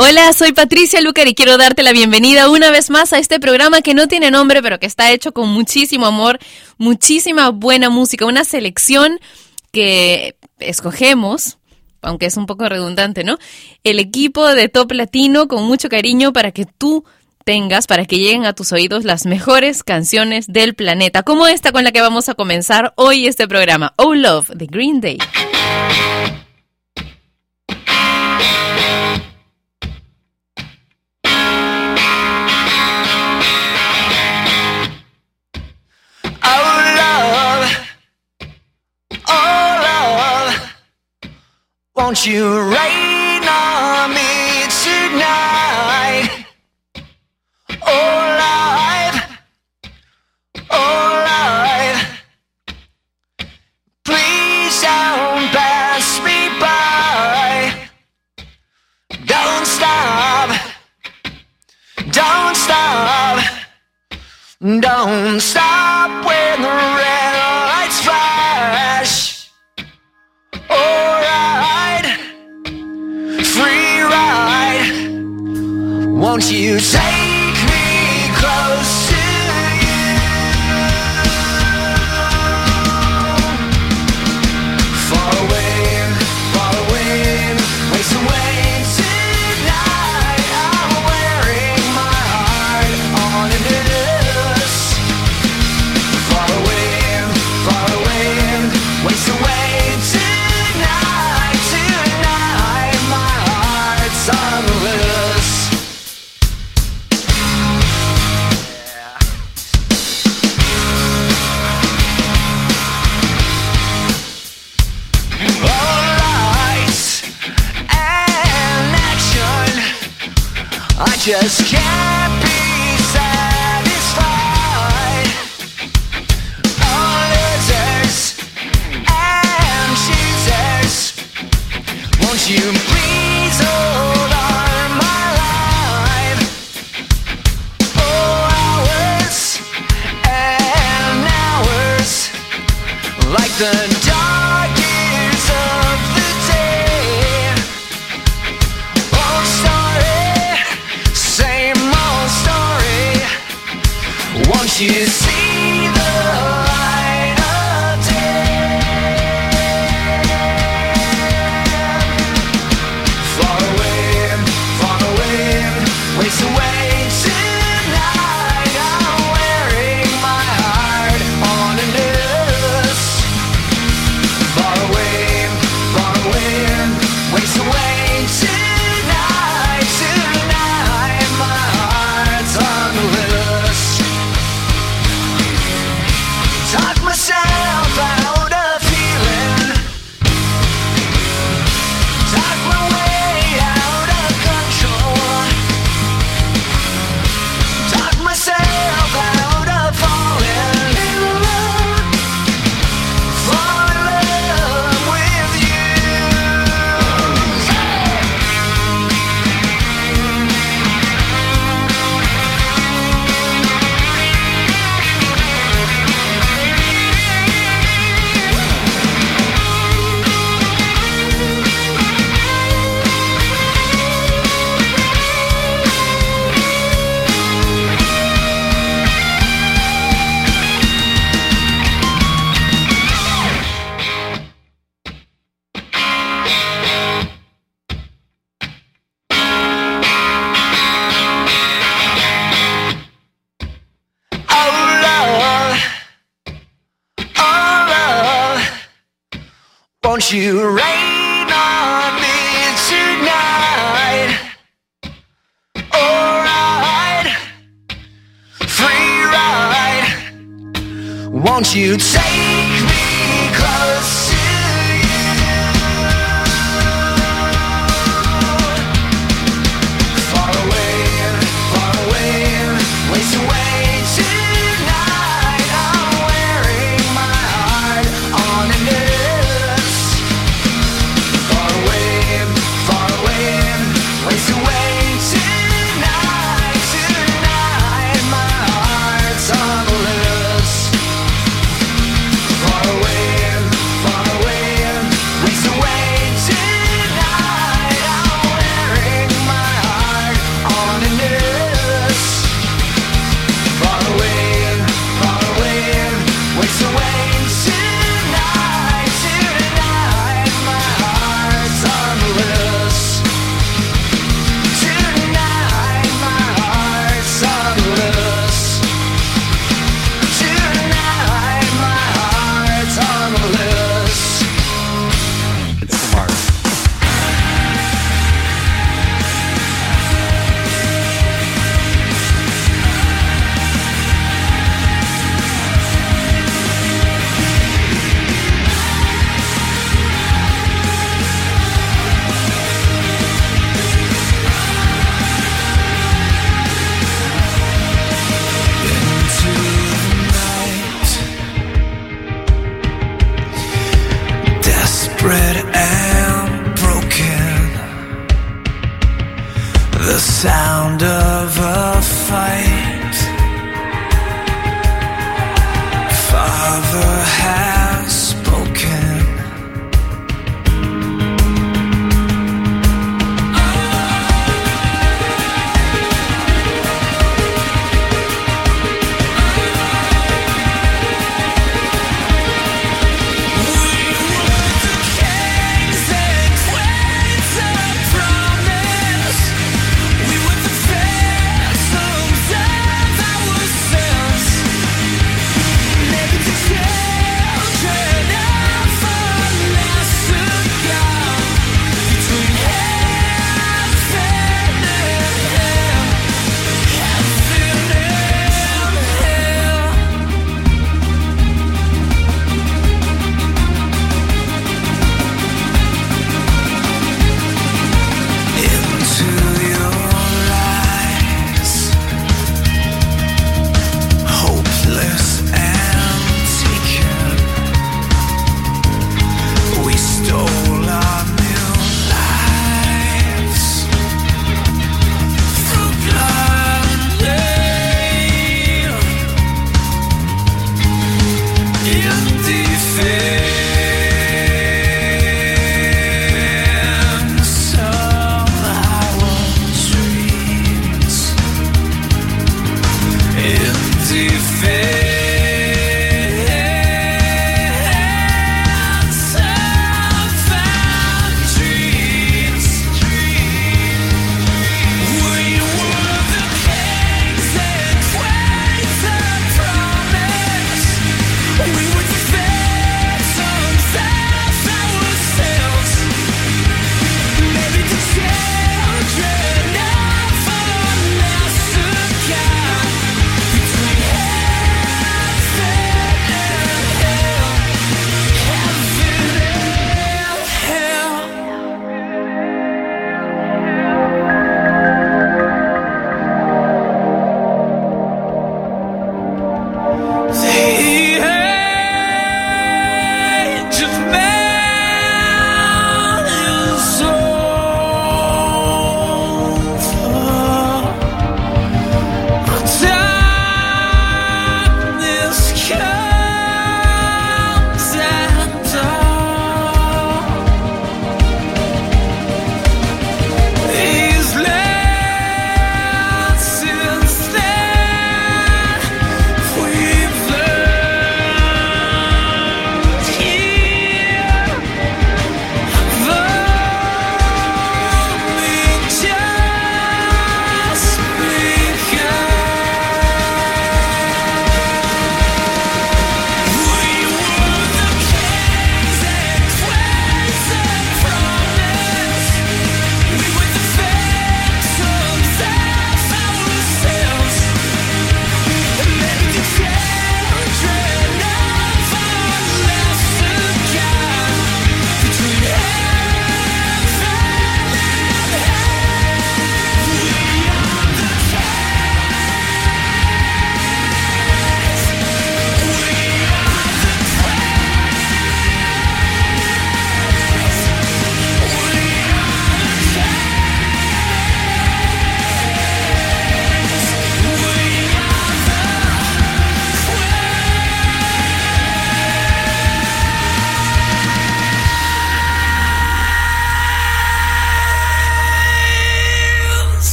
Hola, soy Patricia Lucar y quiero darte la bienvenida una vez más a este programa que no tiene nombre, pero que está hecho con muchísimo amor, muchísima buena música, una selección que escogemos, aunque es un poco redundante, ¿no? El equipo de Top Latino con mucho cariño para que tú tengas, para que lleguen a tus oídos las mejores canciones del planeta, como esta con la que vamos a comenzar hoy este programa, Oh Love, de Green Day. Won't you rain on me tonight? Oh, life, oh, life. Please don't pass me by. Don't stop, don't stop, don't stop when the red Won't you take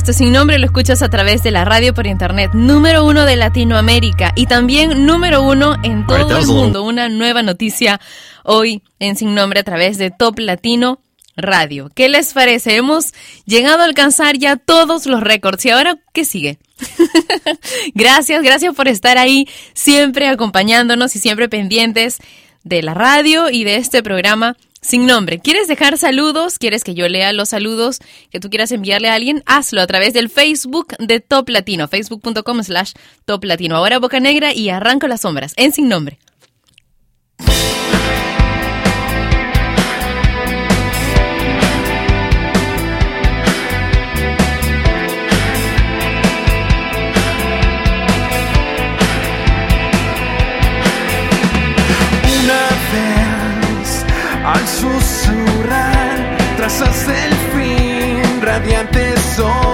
Esto sin nombre lo escuchas a través de la radio por internet, número uno de Latinoamérica y también número uno en todo el mundo. Una nueva noticia hoy en Sin Nombre a través de Top Latino Radio. ¿Qué les parece? Hemos llegado a alcanzar ya todos los récords. ¿Y ahora qué sigue? gracias, gracias por estar ahí, siempre acompañándonos y siempre pendientes de la radio y de este programa sin nombre. ¿Quieres dejar saludos? ¿Quieres que yo lea los saludos que tú quieras enviarle a alguien? Hazlo a través del Facebook de Top Latino, facebook.com slash Top Latino. Ahora Boca Negra y arranco las sombras en sin nombre. Al susurrar trazas el fin radiante sobre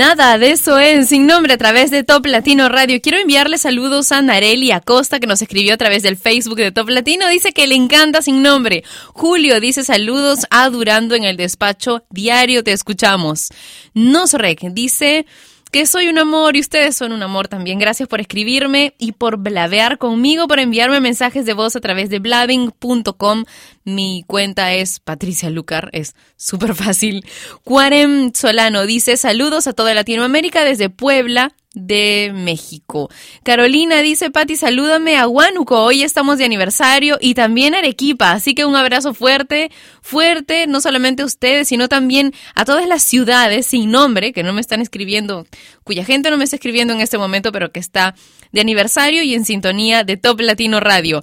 Nada de eso en Sin Nombre a través de Top Latino Radio. Quiero enviarle saludos a Nareli Acosta que nos escribió a través del Facebook de Top Latino. Dice que le encanta Sin Nombre. Julio dice saludos a Durando en el despacho. Diario te escuchamos. Nosrek dice que soy un amor y ustedes son un amor también. Gracias por escribirme y por blabear conmigo, por enviarme mensajes de voz a través de blabbing.com. Mi cuenta es Patricia Lucar, es súper fácil. Cuarem Solano dice saludos a toda Latinoamérica desde Puebla de México. Carolina dice, Pati, salúdame a Huánuco, hoy estamos de aniversario y también Arequipa, así que un abrazo fuerte, fuerte, no solamente a ustedes, sino también a todas las ciudades sin nombre que no me están escribiendo, cuya gente no me está escribiendo en este momento, pero que está de aniversario y en sintonía de Top Latino Radio.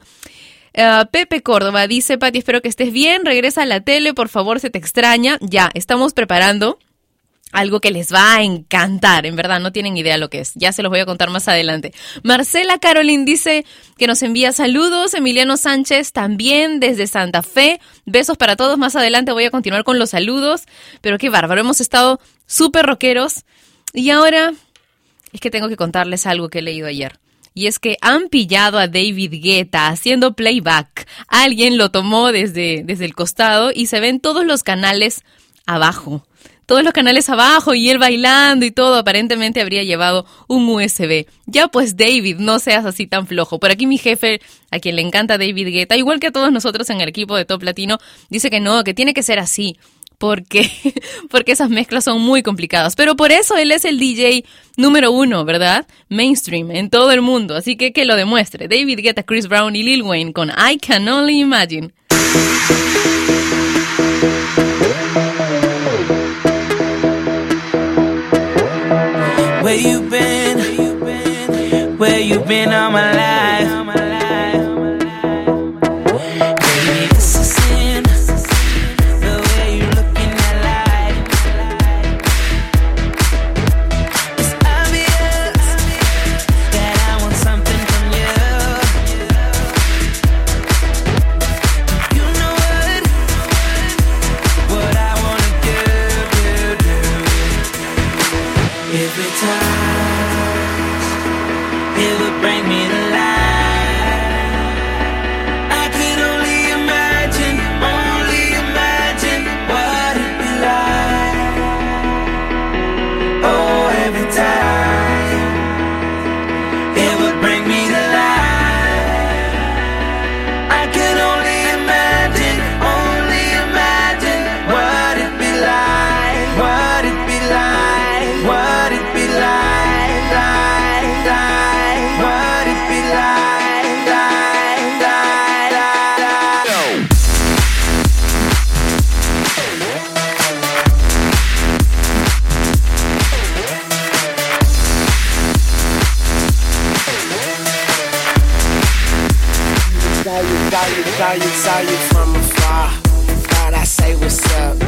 Uh, Pepe Córdoba dice, Pati, espero que estés bien, regresa a la tele, por favor, se te extraña. Ya, estamos preparando algo que les va a encantar, en verdad, no tienen idea lo que es. Ya se los voy a contar más adelante. Marcela Carolyn dice que nos envía saludos. Emiliano Sánchez también desde Santa Fe. Besos para todos. Más adelante voy a continuar con los saludos. Pero qué bárbaro, hemos estado súper rockeros. Y ahora es que tengo que contarles algo que he leído ayer. Y es que han pillado a David Guetta haciendo playback. Alguien lo tomó desde, desde el costado y se ven todos los canales abajo todos los canales abajo y él bailando y todo, aparentemente habría llevado un USB. Ya pues David, no seas así tan flojo. Por aquí mi jefe, a quien le encanta David Guetta, igual que a todos nosotros en el equipo de Top Latino, dice que no, que tiene que ser así. Porque, porque esas mezclas son muy complicadas. Pero por eso él es el DJ número uno, ¿verdad? Mainstream en todo el mundo. Así que que lo demuestre. David Guetta, Chris Brown y Lil Wayne con I Can Only Imagine. Where you been? Where you been all my life? Saw you, saw you from afar. Thought I say what's up.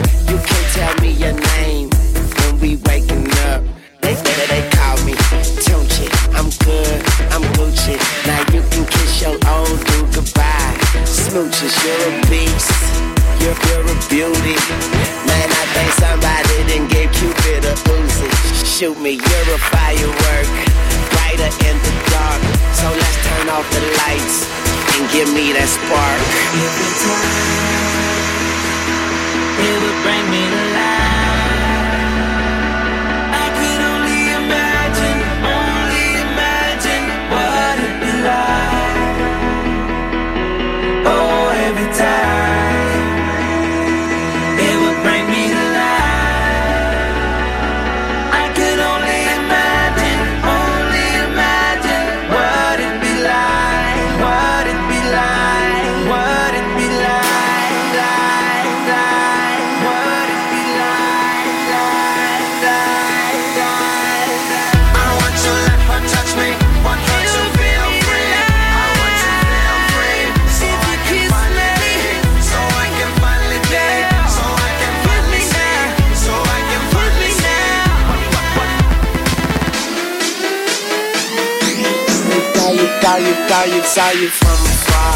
You, saw you, from afar.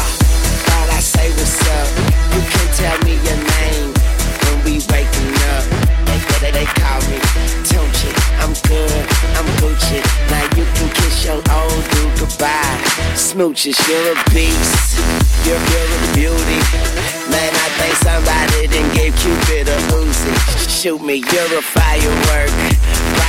Thought I say what's up. You can tell me your name when we waking up. They, they, they call me Tunchi. I'm good, I'm Gucci. Now you can kiss your old dude goodbye. Smooches, you're a beast. You're, you're beauty. Man, I think somebody done gave Cupid a Uzi. Shoot me, you're a firework.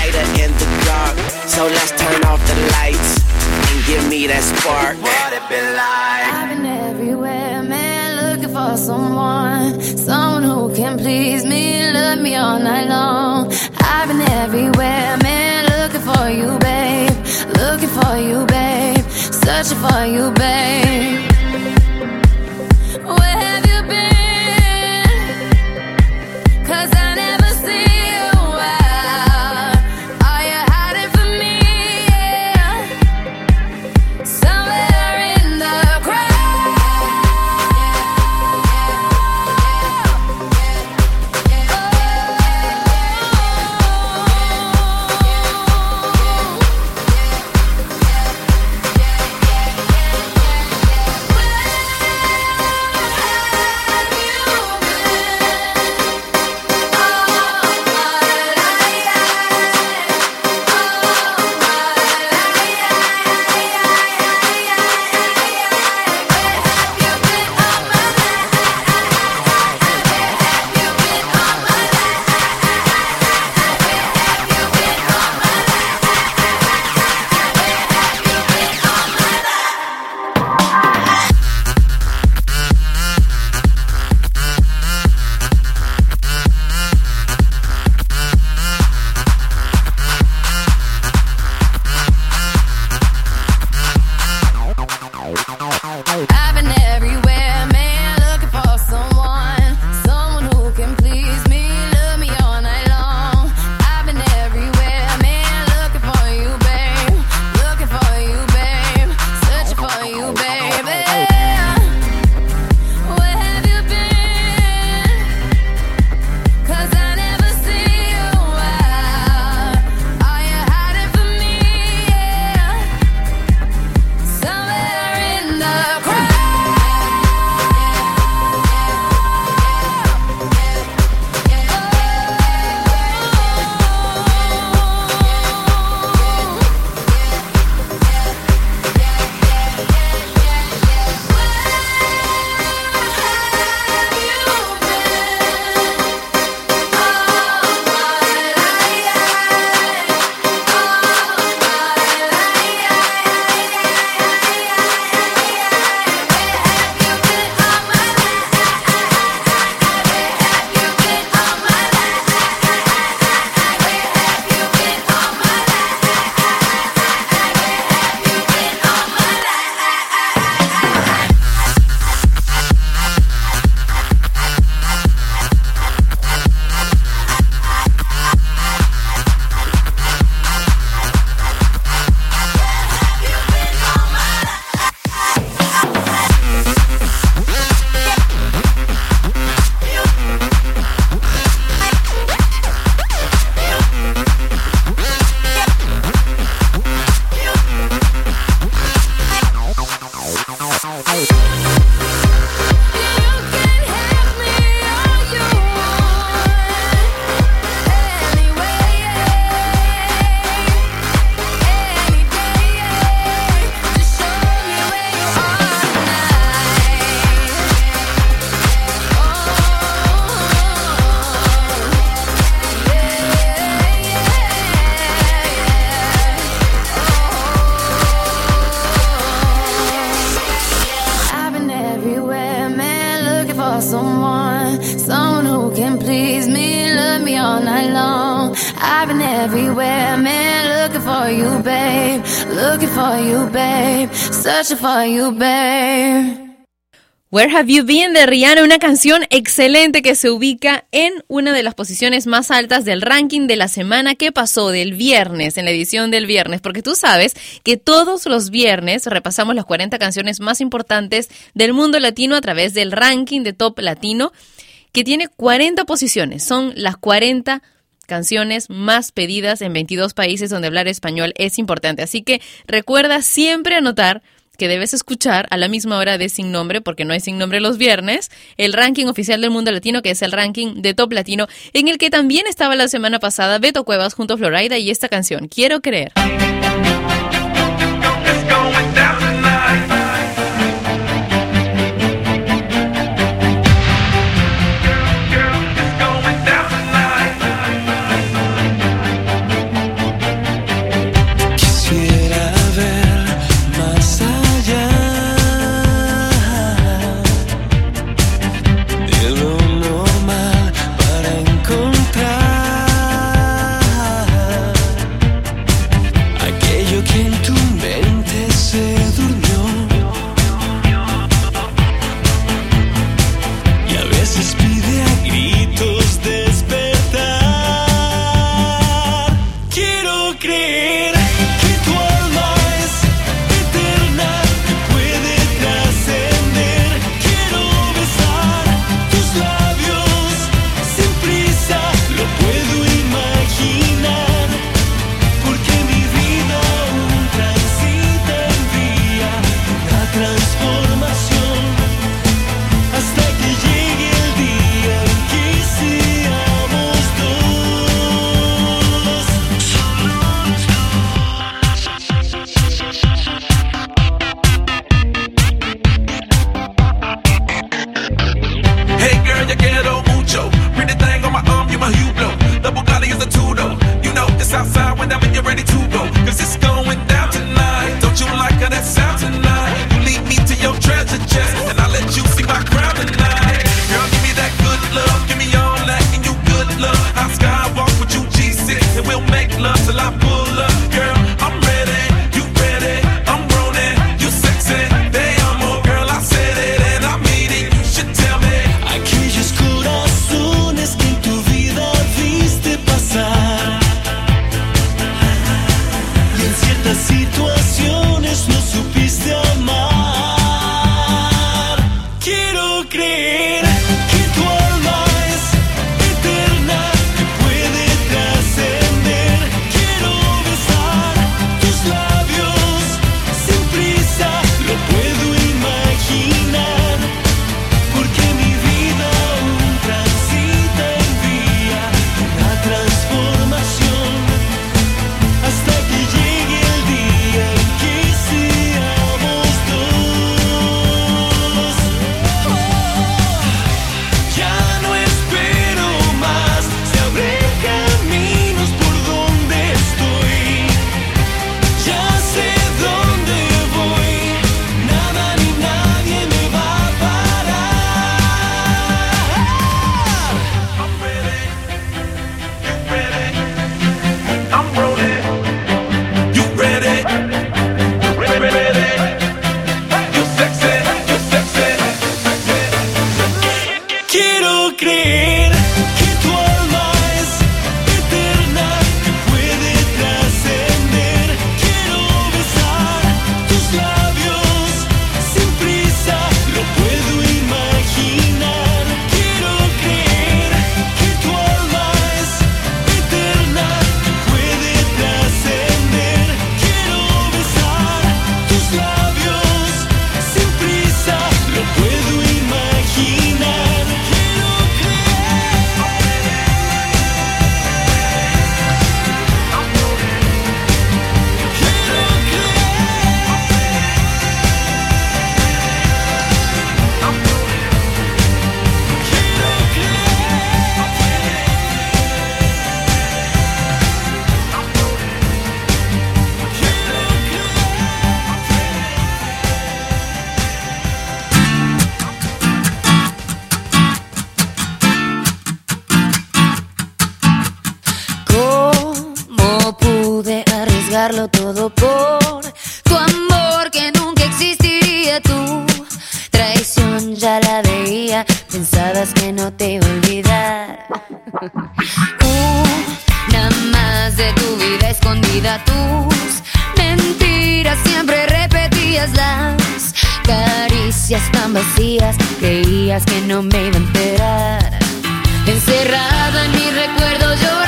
Brighter in the dark. So let's turn off the lights and give me that spark. What it be like? I've been everywhere, man, looking for someone, someone who can please me, love me all night long. I've been everywhere, man, looking for you, babe, looking for you, babe, searching for you, babe. I've been everywhere. Searching for you. Where Have You Been de Rihanna, una canción excelente que se ubica en una de las posiciones más altas del ranking de la semana que pasó del viernes, en la edición del viernes, porque tú sabes que todos los viernes repasamos las 40 canciones más importantes del mundo latino a través del ranking de Top Latino, que tiene 40 posiciones, son las 40 canciones más pedidas en 22 países donde hablar español es importante. Así que recuerda siempre anotar que debes escuchar a la misma hora de Sin Nombre, porque no hay Sin Nombre los viernes, el ranking oficial del mundo latino, que es el ranking de Top Latino, en el que también estaba la semana pasada Beto Cuevas junto a Florida y esta canción, Quiero Creer. Darlo todo por tu amor que nunca existiría tú. Traición ya la veía, pensabas que no te iba a olvidar. Una más de tu vida escondida, tus mentiras siempre repetías las caricias tan vacías, creías que no me iba a enterar. Encerrada en mi recuerdo llorándote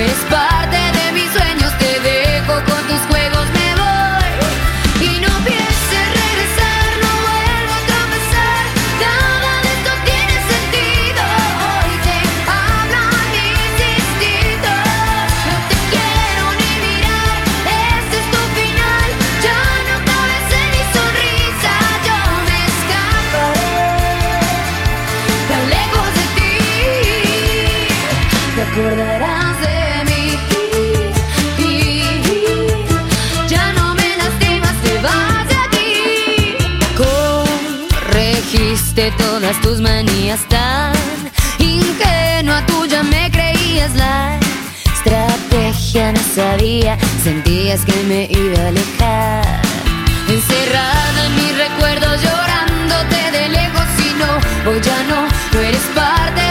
ya tus manías tan ingenua tuya me creías la estrategia no sabía, sentías que me iba a alejar. Encerrada en mi recuerdo llorándote de lejos y no, hoy ya no, no eres parte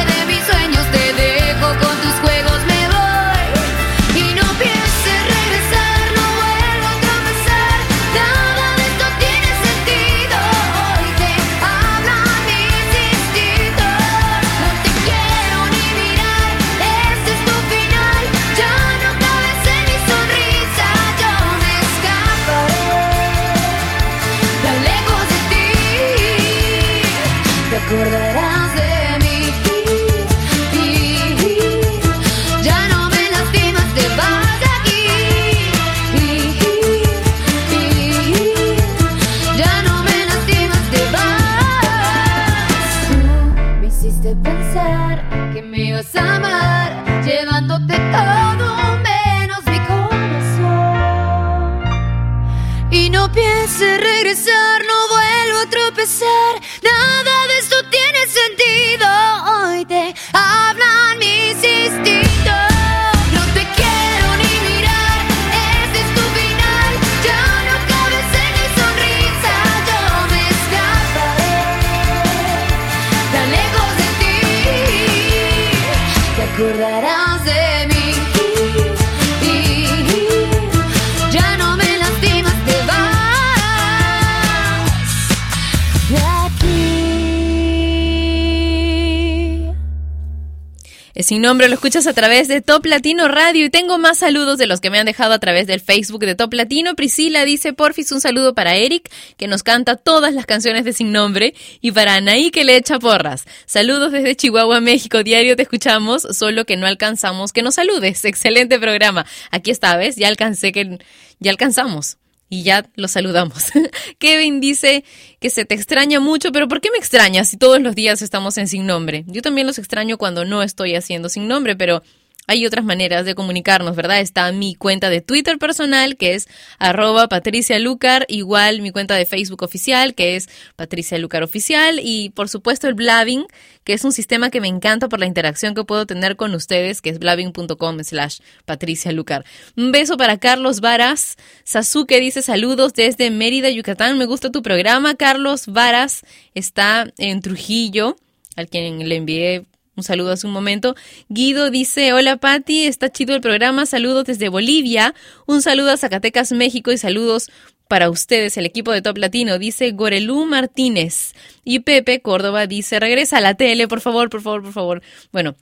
nombre, lo escuchas a través de Top Latino Radio y tengo más saludos de los que me han dejado a través del Facebook de Top Latino. Priscila dice, porfis, un saludo para Eric, que nos canta todas las canciones de Sin Nombre, y para Anaí, que le echa porras. Saludos desde Chihuahua, México. Diario te escuchamos, solo que no alcanzamos que nos saludes. Excelente programa. Aquí está, ¿ves? Ya alcancé que... Ya alcanzamos. Y ya lo saludamos. Kevin dice que se te extraña mucho, pero ¿por qué me extrañas si todos los días estamos en sin nombre? Yo también los extraño cuando no estoy haciendo sin nombre, pero hay otras maneras de comunicarnos, ¿verdad? Está mi cuenta de Twitter personal, que es arroba Patricia Lucar, igual mi cuenta de Facebook oficial, que es Patricia Lucar Oficial, y por supuesto el Blabbing, que es un sistema que me encanta por la interacción que puedo tener con ustedes, que es blabbing.com slash Patricia Lucar. Un beso para Carlos Varas. Sasuke dice saludos desde Mérida, Yucatán. Me gusta tu programa. Carlos Varas está en Trujillo, al quien le envié un saludo hace un momento. Guido dice, hola Patti, está chido el programa, saludos desde Bolivia, un saludo a Zacatecas, México y saludos para ustedes, el equipo de Top Latino, dice Gorelú Martínez. Y Pepe Córdoba dice, regresa a la tele, por favor, por favor, por favor. Bueno,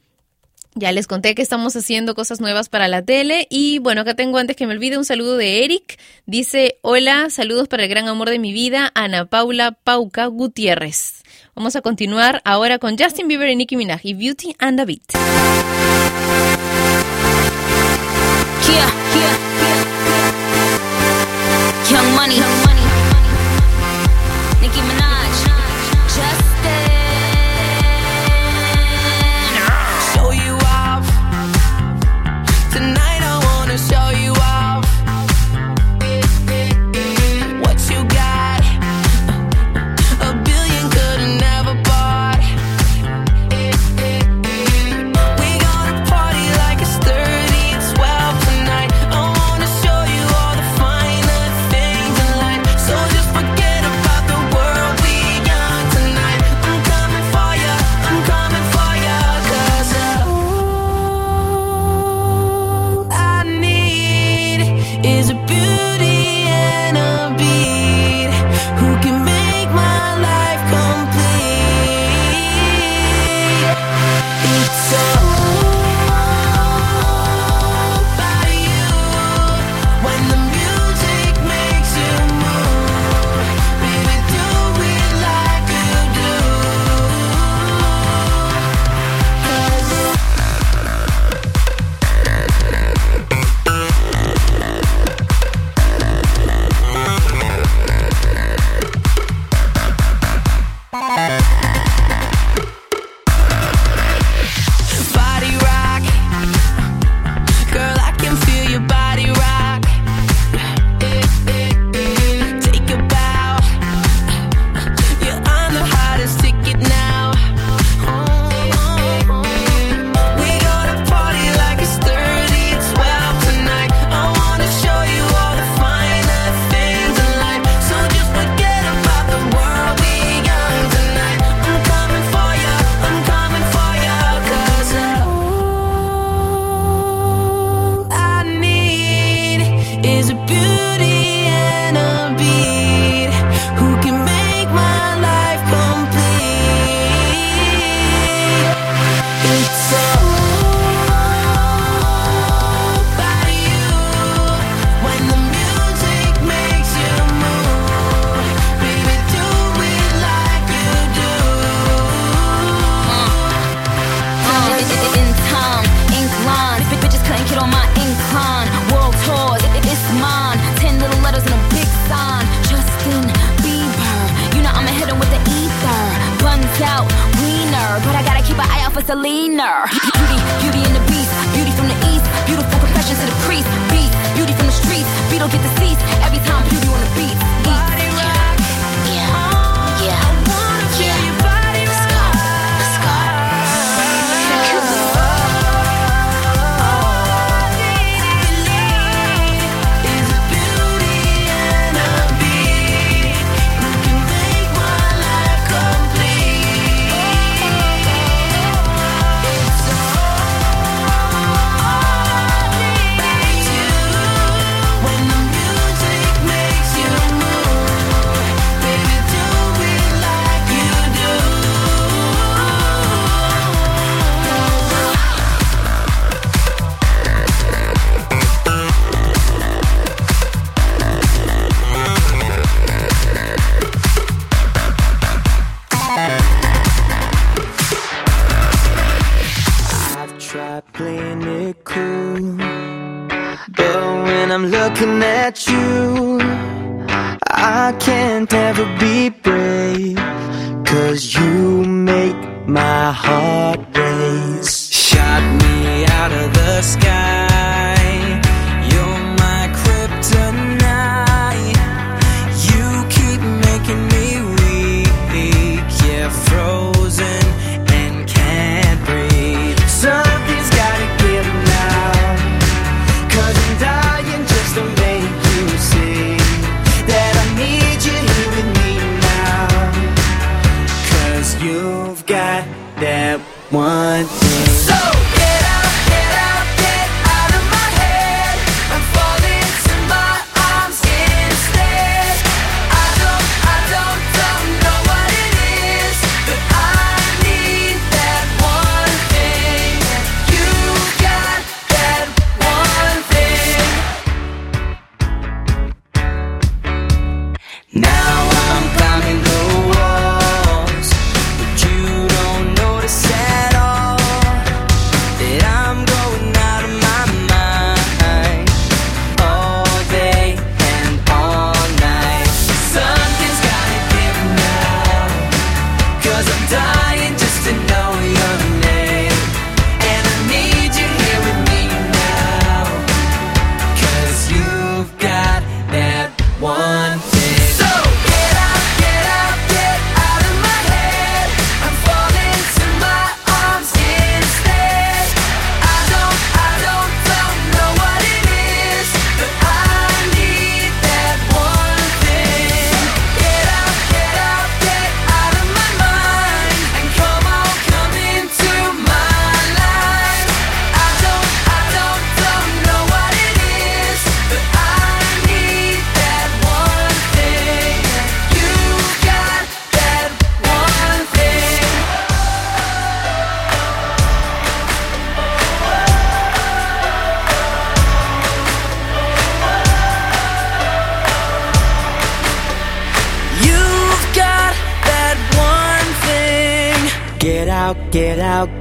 ya les conté que estamos haciendo cosas nuevas para la tele y bueno, acá tengo antes que me olvide un saludo de Eric. Dice, hola, saludos para el gran amor de mi vida, Ana Paula Pauca Gutiérrez. Vamos a continuar ahora con Justin Bieber y Nicki Minaj y Beauty and the Beat. I'm looking at you. I can't ever be brave Cause you make my heart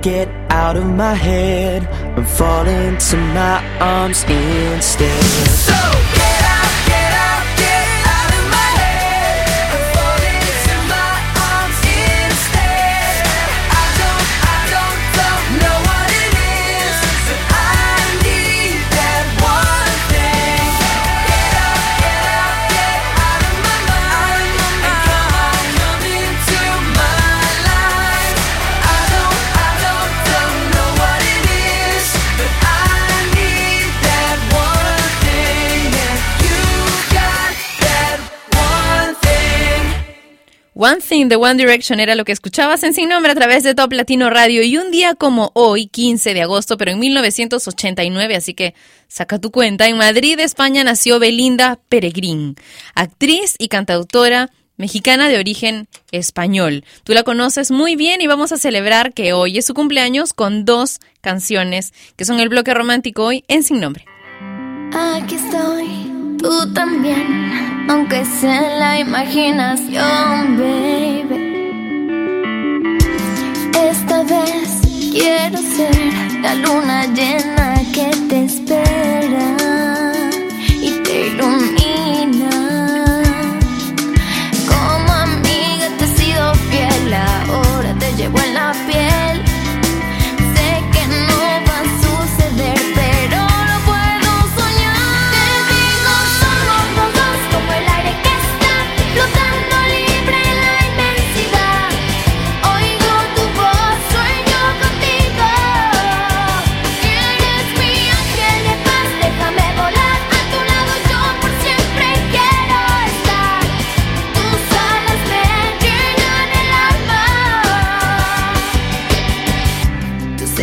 get One Thing de One Direction era lo que escuchabas en Sin Nombre a través de Top Latino Radio y un día como hoy, 15 de agosto, pero en 1989, así que saca tu cuenta, en Madrid, España, nació Belinda Peregrín, actriz y cantautora mexicana de origen español. Tú la conoces muy bien y vamos a celebrar que hoy es su cumpleaños con dos canciones que son el bloque romántico hoy en Sin Nombre. Aquí estoy tú también, aunque sea en la imaginación, baby. Esta vez quiero ser la luna llena que te espera y te ilumina. Como amiga te he sido fiel, ahora te llevo en la piel.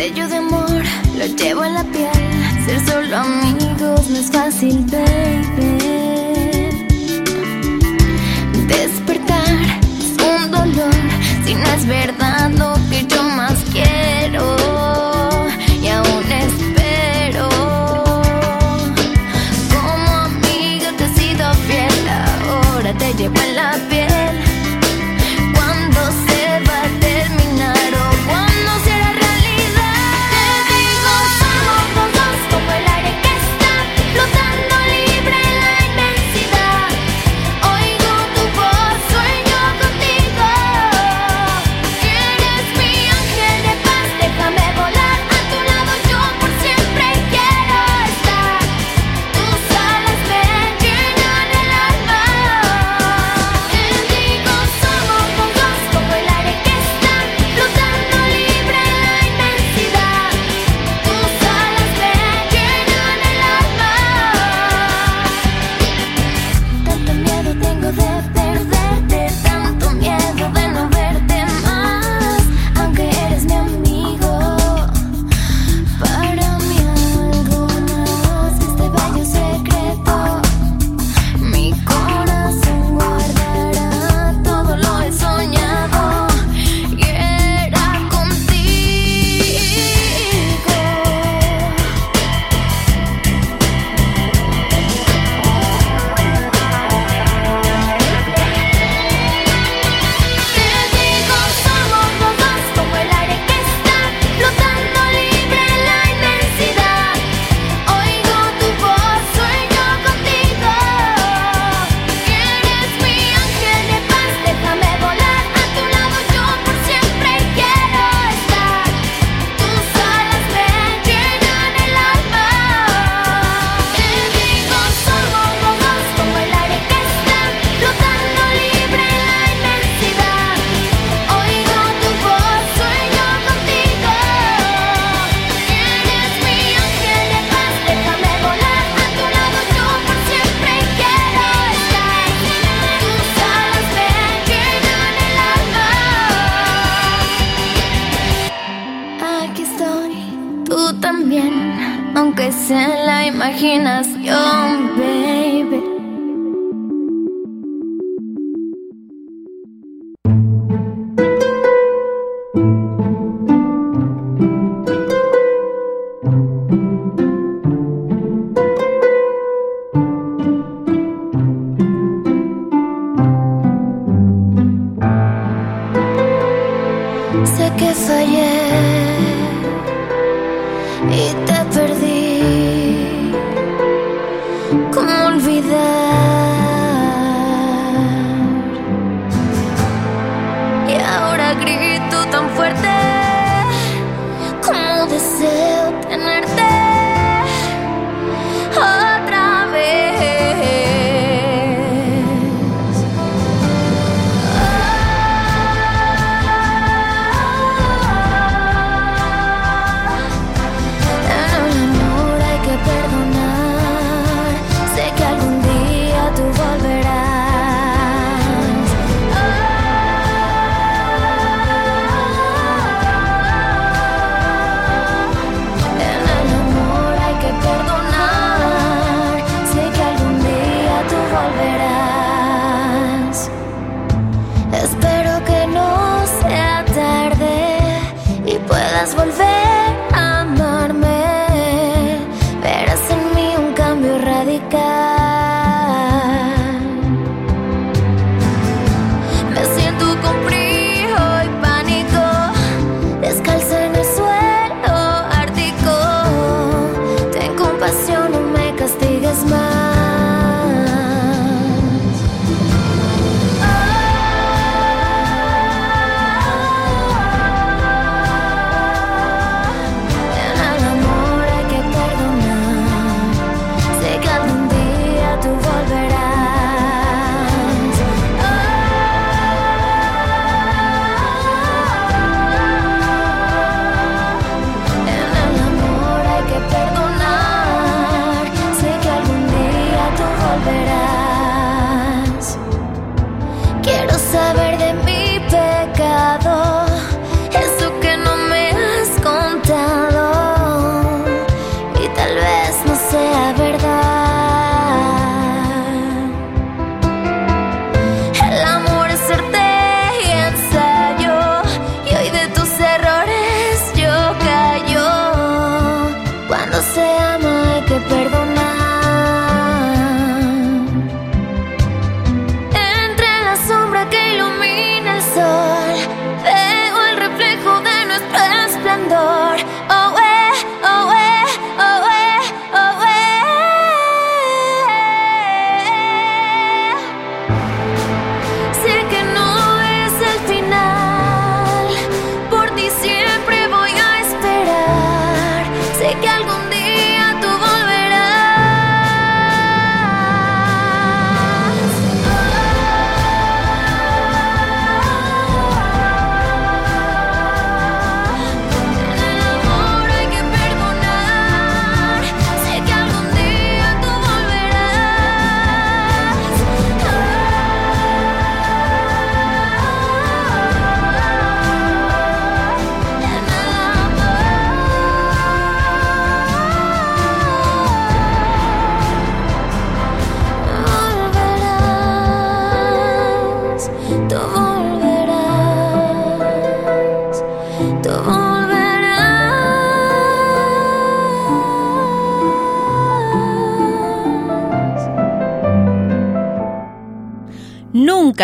destello de amor lo llevo en la piel. Ser solo amigos no es fácil, baby. Despertar es un dolor si no es verdad lo que yo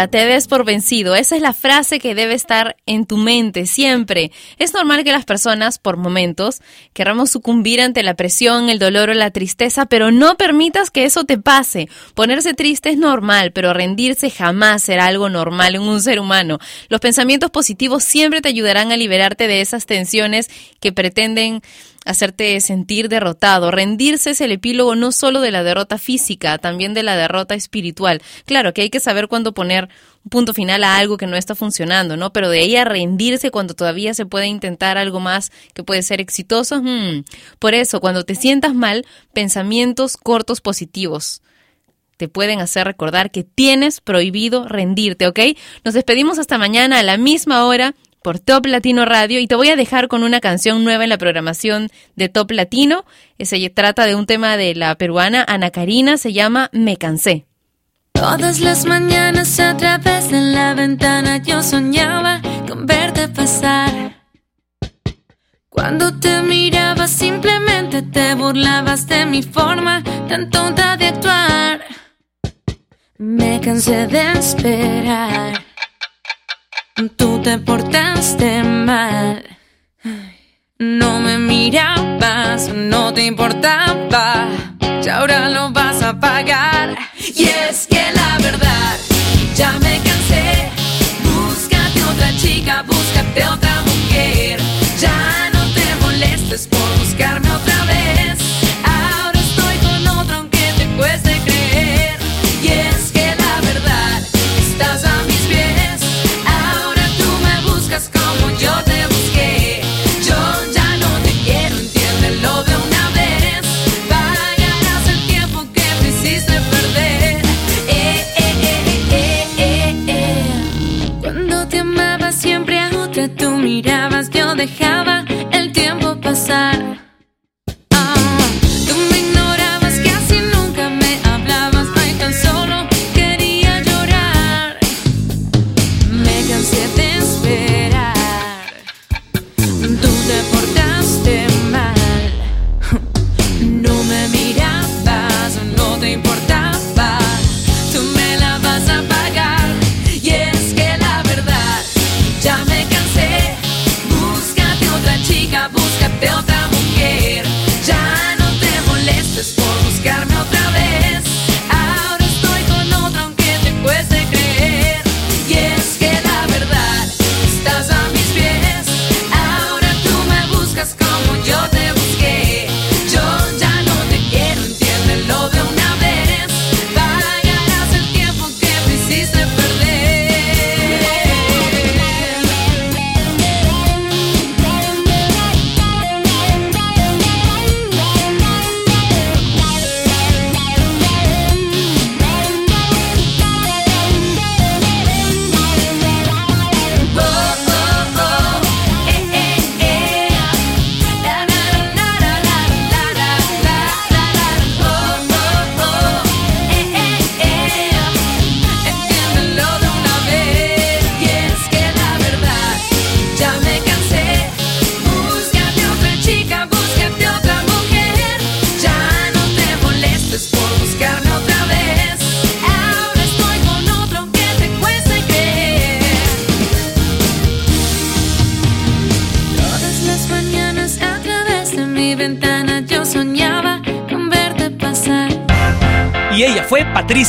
te des por vencido. Esa es la frase que debe estar en tu mente siempre. Es normal que las personas, por momentos, querramos sucumbir ante la presión, el dolor o la tristeza, pero no permitas que eso te pase. Ponerse triste es normal, pero rendirse jamás será algo normal en un ser humano. Los pensamientos positivos siempre te ayudarán a liberarte de esas tensiones que pretenden hacerte sentir derrotado. Rendirse es el epílogo no solo de la derrota física, también de la derrota espiritual. Claro que hay que saber cuándo poner un punto final a algo que no está funcionando, ¿no? Pero de ahí a rendirse cuando todavía se puede intentar algo más que puede ser exitoso. hmm. Por eso, cuando te sientas mal, pensamientos cortos positivos te pueden hacer recordar que tienes prohibido rendirte, ¿ok? Nos despedimos hasta mañana a la misma hora por Top Latino Radio y te voy a dejar con una canción nueva en la programación de Top Latino. Se trata de un tema de la peruana Ana Karina, se llama Me cansé. Todas las mañanas a través de la ventana yo soñaba con verte pasar. Cuando te miraba simplemente te burlabas de mi forma tan tonta de actuar. Me cansé de esperar. Tú te portaste mal. No me mirabas, no te importaba. Y ahora lo vas a pagar. Y es que la verdad, ya me